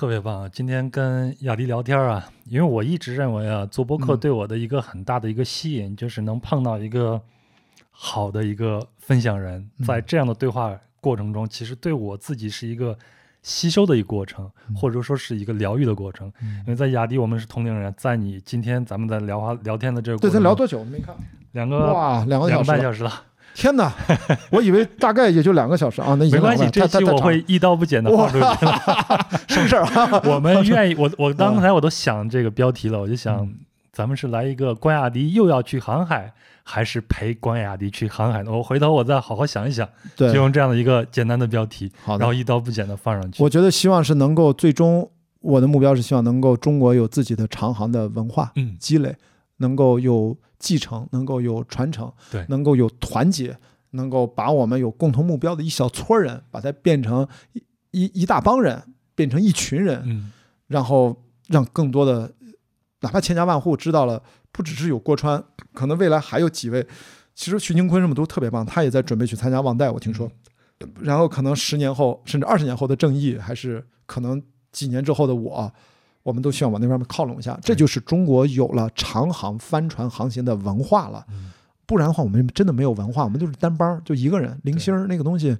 特别棒！今天跟雅迪聊天啊，因为我一直认为啊，做播客对我的一个很大的一个吸引，就是能碰到一个好的一个分享人，在这样的对话过程中，其实对我自己是一个吸收的一个过程，或者说是一个疗愈的过程。因为在雅迪，我们是同龄人，在你今天咱们在聊话聊天的这个，对，咱聊多久？没看，两个哇，两个两个半小时了。天哪，我以为大概也就两个小时啊，那没关系，这期我会一刀不剪的放出去，什么事儿啊？我们 愿意，我我刚才我都想这个标题了，我就想咱们是来一个关雅迪又要去航海，还是陪关雅迪去航海呢？我回头我再好好想一想，就用这样的一个简单的标题，然后一刀不剪的放上去。我觉得希望是能够最终，我的目标是希望能够中国有自己的长航的文化积累，能够有。继承能够有传承，对，能够有团结，能够把我们有共同目标的一小撮人，把它变成一一一大帮人，变成一群人，嗯，然后让更多的，哪怕千家万户知道了，不只是有郭川，可能未来还有几位，其实徐宁坤什么都特别棒，他也在准备去参加忘带，我听说，然后可能十年后甚至二十年后的正义，还是可能几年之后的我。我们都需要往那方面靠拢一下，这就是中国有了长航帆船航行的文化了。不然的话，我们真的没有文化，我们就是单帮，就一个人。零星那个东西，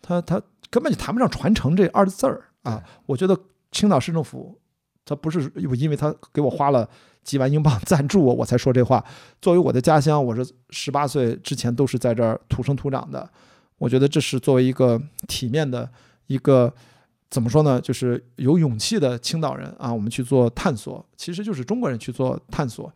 他他根本就谈不上传承这二字儿啊。我觉得青岛市政府，他不是因为他给我花了几万英镑赞助我，我才说这话。作为我的家乡，我是十八岁之前都是在这儿土生土长的。我觉得这是作为一个体面的一个。怎么说呢？就是有勇气的青岛人啊，我们去做探索，其实就是中国人去做探索，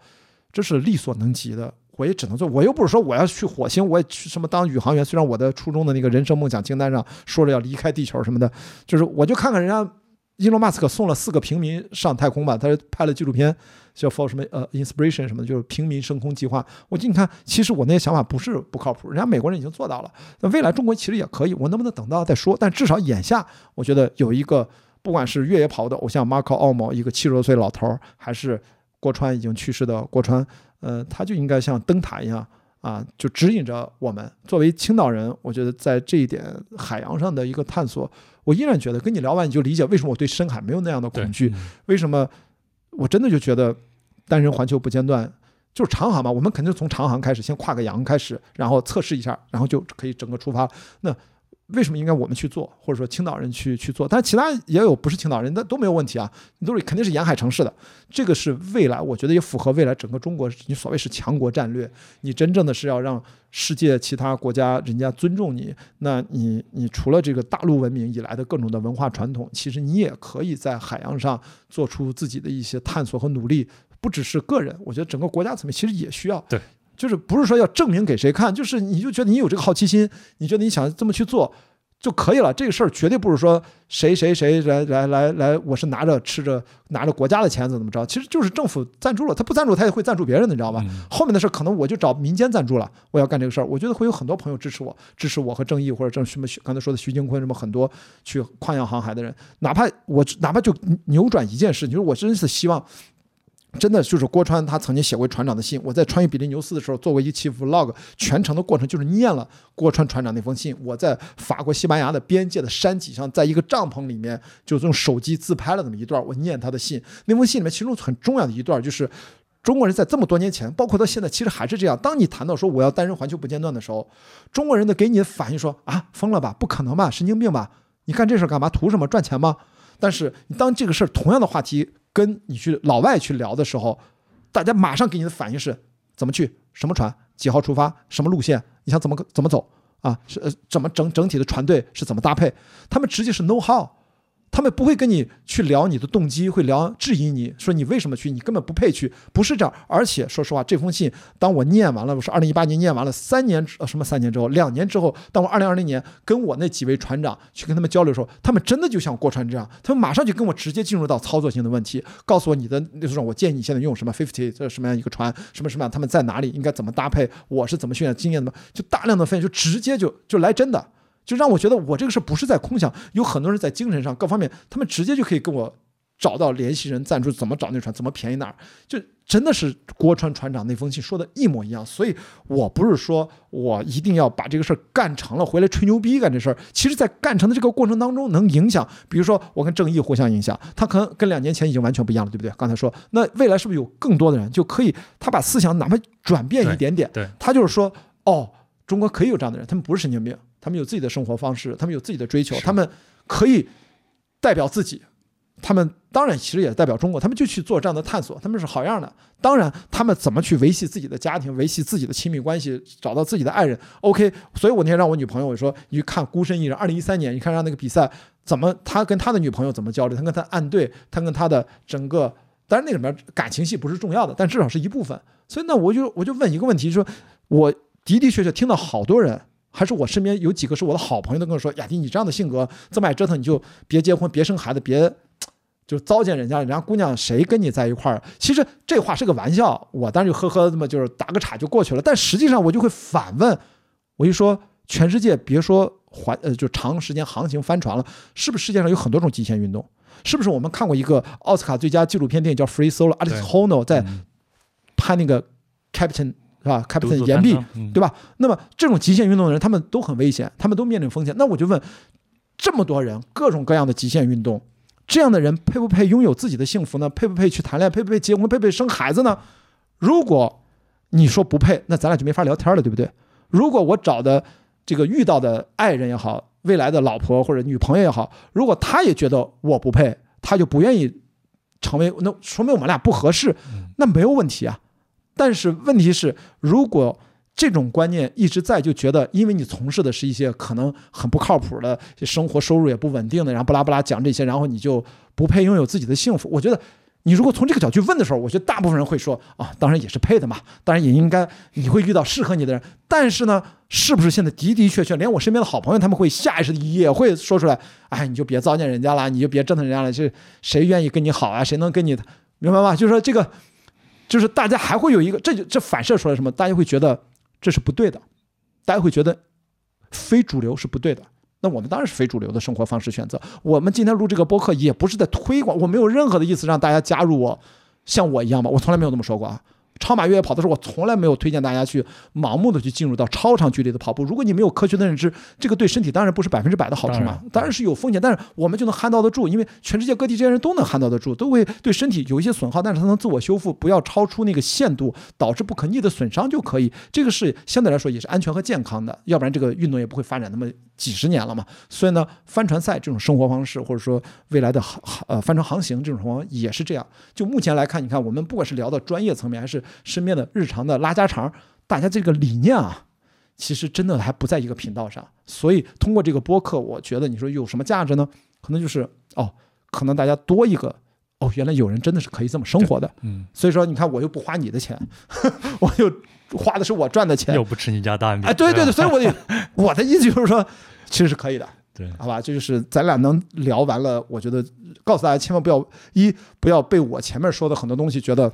这是力所能及的。我也只能做，我又不是说我要去火星，我也去什么当宇航员。虽然我的初中的那个人生梦想清单上说着要离开地球什么的，就是我就看看人家伊隆马斯克送了四个平民上太空吧，他拍了纪录片。叫 for 什么呃 inspiration 什么的，就是平民升空计划。我你看，其实我那些想法不是不靠谱，人家美国人已经做到了。那未来中国其实也可以，我能不能等到再说？但至少眼下，我觉得有一个，不管是越野跑的偶像 Marco 奥某，一个七十多岁老头儿，还是郭川已经去世的郭川，呃，他就应该像灯塔一样啊，就指引着我们。作为青岛人，我觉得在这一点海洋上的一个探索，我依然觉得跟你聊完你就理解为什么我对深海没有那样的恐惧，为什么。我真的就觉得，单人环球不间断就是长航嘛，我们肯定从长航开始，先跨个洋开始，然后测试一下，然后就可以整个出发。那为什么应该我们去做，或者说青岛人去去做？但是其他也有不是青岛人，那都没有问题啊，你都是肯定是沿海城市的。这个是未来，我觉得也符合未来整个中国你所谓是强国战略。你真正的是要让世界其他国家人家尊重你，那你你除了这个大陆文明以来的各种的文化传统，其实你也可以在海洋上做出自己的一些探索和努力。不只是个人，我觉得整个国家层面其实也需要。对。就是不是说要证明给谁看，就是你就觉得你有这个好奇心，你觉得你想这么去做就可以了。这个事儿绝对不是说谁谁谁来来来来，我是拿着吃着拿着国家的钱怎么着？其实就是政府赞助了，他不赞助他也会赞助别人的，你知道吧？后面的事可能我就找民间赞助了，我要干这个事儿，我觉得会有很多朋友支持我，支持我和正义或者正什么刚才说的徐静坤什么很多去跨洋航海的人，哪怕我哪怕就扭转一件事，就是我真是希望。真的就是郭川，他曾经写过船长的信。我在穿越比利牛斯的时候做过一期 vlog，全程的过程就是念了郭川船长那封信。我在法国西班牙的边界的山脊上，在一个帐篷里面，就用手机自拍了那么一段，我念他的信。那封信里面其中很重要的一段就是，中国人在这么多年前，包括到现在，其实还是这样。当你谈到说我要单人环球不间断的时候，中国人的给你的反应说啊，疯了吧，不可能吧，神经病吧，你干这事干嘛？图什么？赚钱吗？但是当这个事儿同样的话题。跟你去老外去聊的时候，大家马上给你的反应是怎么去，什么船，几号出发，什么路线，你想怎么怎么走啊？是呃，怎么整整体的船队是怎么搭配？他们直接是 know how。他们不会跟你去聊你的动机，会聊质疑你说你为什么去，你根本不配去，不是这样。而且说实话，这封信当我念完了，我是二零一八年念完了，三年呃什么三年之后，两年之后，当我二零二零年跟我那几位船长去跟他们交流的时候，他们真的就像郭船这样，他们马上就跟我直接进入到操作性的问题，告诉我你的那种，我建议你现在用什么 fifty 这什么样一个船，什么什么样，他们在哪里，应该怎么搭配，我是怎么训练经验的，就大量的分析，就直接就就来真的。就让我觉得我这个事不是在空想，有很多人在精神上各方面，他们直接就可以跟我找到联系人赞助，怎么找那船，怎么便宜哪儿，就真的是郭川船长那封信说的一模一样。所以我不是说我一定要把这个事儿干成了，回来吹牛逼干这事儿。其实，在干成的这个过程当中，能影响，比如说我跟正义互相影响，他可能跟两年前已经完全不一样了，对不对？刚才说，那未来是不是有更多的人就可以，他把思想哪怕转变一点点，对，他就是说，哦，中国可以有这样的人，他们不是神经病，他们有自己的生活方式，他们有自己的追求，他们可以代表自己。他们当然其实也代表中国，他们就去做这样的探索，他们是好样的。当然，他们怎么去维系自己的家庭，维系自己的亲密关系，找到自己的爱人，OK。所以我那天让我女朋友我说，你去看《孤身一人》，二零一三年，你看让那个比赛怎么，他跟他的女朋友怎么交流，他跟他暗对，他跟他的整个，当然那里面感情戏不是重要的，但至少是一部分。所以呢我就我就问一个问题，说我的的确确听到好多人。还是我身边有几个是我的好朋友，都跟我说：“雅迪，你这样的性格这么爱折腾，你就别结婚，别生孩子，别就糟践人家，人家姑娘谁跟你在一块儿？”其实这话是个玩笑，我当时就呵呵这么就是打个岔就过去了。但实际上我就会反问，我就说：全世界别说环呃就长时间航行帆船了，是不是世界上有很多种极限运动？是不是我们看过一个奥斯卡最佳纪录片电影叫《Free Solo》，Alex Honnold 在嗯拍那个 Captain 是吧？Captain 岩壁对吧？那么这种极限运动的人，他们都很危险，他们都面临风险。那我就问，这么多人，各种各样的极限运动，这样的人配不配拥有自己的幸福呢？配不配去谈恋爱？配不配结婚？配不配生孩子呢？如果你说不配，那咱俩就没法聊天了，对不对？如果我找的这个遇到的爱人也好，未来的老婆或者女朋友也好，如果他也觉得我不配，他就不愿意成为，那说明我们俩不合适，那没有问题啊。但是问题是，如果这种观念一直在，就觉得因为你从事的是一些可能很不靠谱的生活，收入也不稳定的，然后不拉不拉讲这些，然后你就不配拥有自己的幸福。我觉得，你如果从这个角度去问的时候，我觉得大部分人会说啊，当然也是配的嘛，当然也应该你会遇到适合你的人。但是呢，是不是现在的的确确，连我身边的好朋友他们会下意识也会说出来，哎，你就别糟践人家了，你就别折腾人家了，这谁愿意跟你好啊？谁能跟你，明白吗？就是说这个。就是大家还会有一个，这就这反射出来什么？大家会觉得这是不对的，大家会觉得非主流是不对的。那我们当然是非主流的生活方式选择。我们今天录这个播客也不是在推广，我没有任何的意思让大家加入我，像我一样吧，我从来没有这么说过啊。超马越野跑的时候，我从来没有推荐大家去盲目的去进入到超长距离的跑步。如果你没有科学的认知，这个对身体当然不是百分之百的好处嘛当然，是有风险，但是我们就能 handle 到得住，因为全世界各地这些人都能 handle 得住，都会对身体有一些损耗，但是它能自我修复，不要超出那个限度，导致不可逆的损伤就可以。这个是相对来说也是安全和健康的，要不然这个运动也不会发展那么几十年了嘛。所以呢，帆船赛这种生活方式，或者说未来的航呃帆船航行这种情况也是这样。就目前来看，你看我们不管是聊到专业层面，还是身边的日常的拉家常，大家这个理念啊，其实真的还不在一个频道上。所以通过这个播客，我觉得你说有什么价值呢？可能就是哦，可能大家多一个哦，原来有人真的是可以这么生活的。嗯，所以说，你看我又不花你的钱，我又花的是我赚的钱又。不吃你家大米。哎，对对对，所以我的我的意思就是说，其实是可以的。对，好吧，这就是咱俩能聊完了。我觉得告诉大家，千万不要一不要被我前面说的很多东西觉得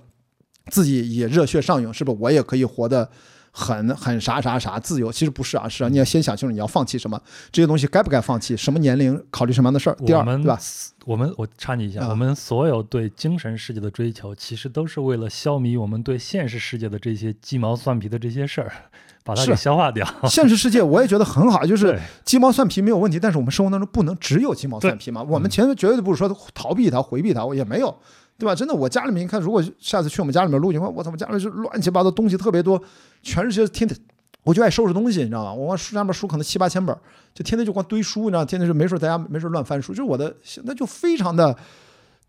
自己也热血上涌，是不是？我也可以活得很 很啥啥啥自由？其实不是啊，是啊，你要先想清楚你要放弃什么，这些东西该不该放弃，什么年龄考虑什么样的事儿。第二，我们对吧？我们我插你一下，啊我们所有对精神世界的追求，其实都是为了消弭我们对现实世界的这些鸡毛蒜皮的这些事儿，把它给消化掉。现实世界我也觉得很好，就是鸡毛蒜皮没有问题，但是我们生活当中不能只有鸡毛蒜皮嘛。我们前面绝对不是说逃避它、回避它，我也没有，对吧？真的，我家里面你看，如果下次去我们家里面录，你看我操，我家里面是乱七八糟东西特别多，全是些天天。我就爱收拾东西，你知道吗？我往书上面书可能七八千本，就天天就光堆书，你知道，天天就没事在家没事乱翻书，就是我的现在就非常的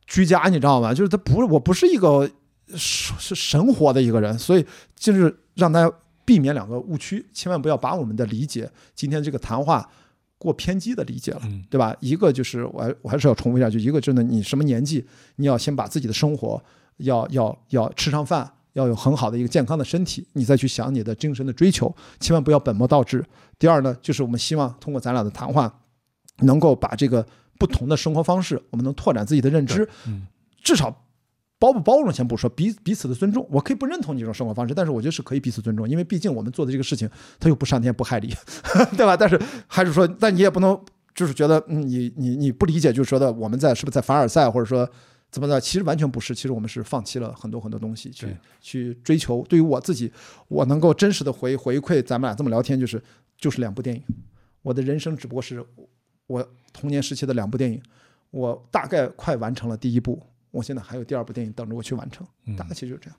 居家，你知道吗？就是他不是我不是一个是是神活的一个人，所以就是让大家避免两个误区，千万不要把我们的理解今天这个谈话过偏激的理解了。嗯，对吧？一个就是我还我还是要重复一下，就一个真的，你什么年纪，你要先把自己的生活要要要吃上饭，要有很好的一个健康的身体，你再去想你的精神的追求，千万不要本末倒置。第二呢，就是我们希望通过咱俩的谈话，能够把这个不同的生活方式，我们能拓展自己的认知，嗯，至少。包不包容先不说，彼彼此的尊重，我可以不认同你这种生活方式，但是我觉得是可以彼此尊重，因为毕竟我们做的这个事情，它又不伤天不害理，对吧？但是还是说，但你也不能就是觉得，嗯，你你你不理解，就是说的我们在是不是在凡尔赛，或者说怎么的？其实完全不是，其实我们是放弃了很多很多东西去去追求。对于我自己，我能够真实的回回馈咱们俩这么聊天，就是就是两部电影。我的人生只不过是我童年时期的两部电影，我大概快完成了第一部，我现在还有第二部电影等着我去完成，嗯大概其实就是这样。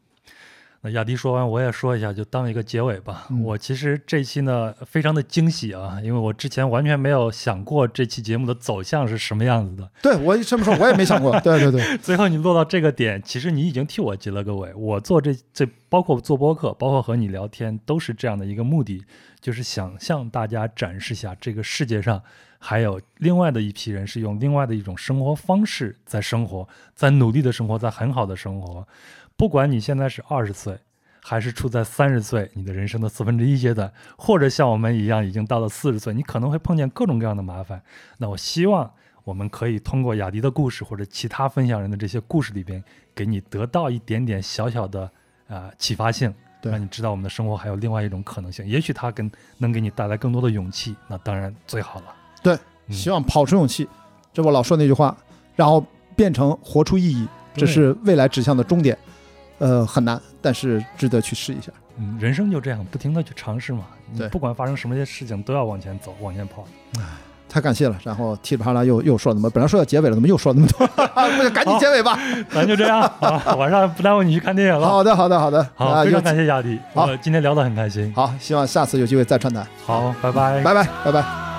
那雅迪说完，我也说一下，就当一个结尾吧。嗯我其实这期呢非常的惊喜啊，因为我之前完全没有想过这期节目的走向是什么样子的。对我这么说，我也没想过。对对对，最后你落到这个点，其实你已经替我结了个尾。我做这这，包括做播客，包括和你聊天，都是这样的一个目的，就是想向大家展示下这个世界上还有另外的一批人是用另外的一种生活方式在生活，在努力的生活，在很好的生活。不管你现在是二十岁，还是处在三十岁，你的人生的四分之一阶段，或者像我们一样已经到了四十岁，你可能会碰见各种各样的麻烦。那我希望我们可以通过雅迪的故事或者其他分享人的这些故事里边，给你得到一点点小小的啊、呃启发性，让你知道我们的生活还有另外一种可能性。也许它跟能给你带来更多的勇气，那当然最好了。对，嗯希望跑出勇气，这我老说那句话，然后变成活出意义，这是未来指向的终点。呃，很难，但是值得去试一下。嗯，人生就这样，不停的去尝试嘛。你对不管发生什么些事情，都要往前走，往前跑。太感谢了，然后噼里啪啦又又说了那么，本来说要结尾了，怎么又说了那么多？不行，赶紧结尾吧。咱就这样 啊，晚上不耽误你去看电影了。好的，好的，好的。好，啊，非常感谢雅迪，好今天聊得很开心。好，希望下次有机会再串台。好，拜拜。拜拜，拜拜。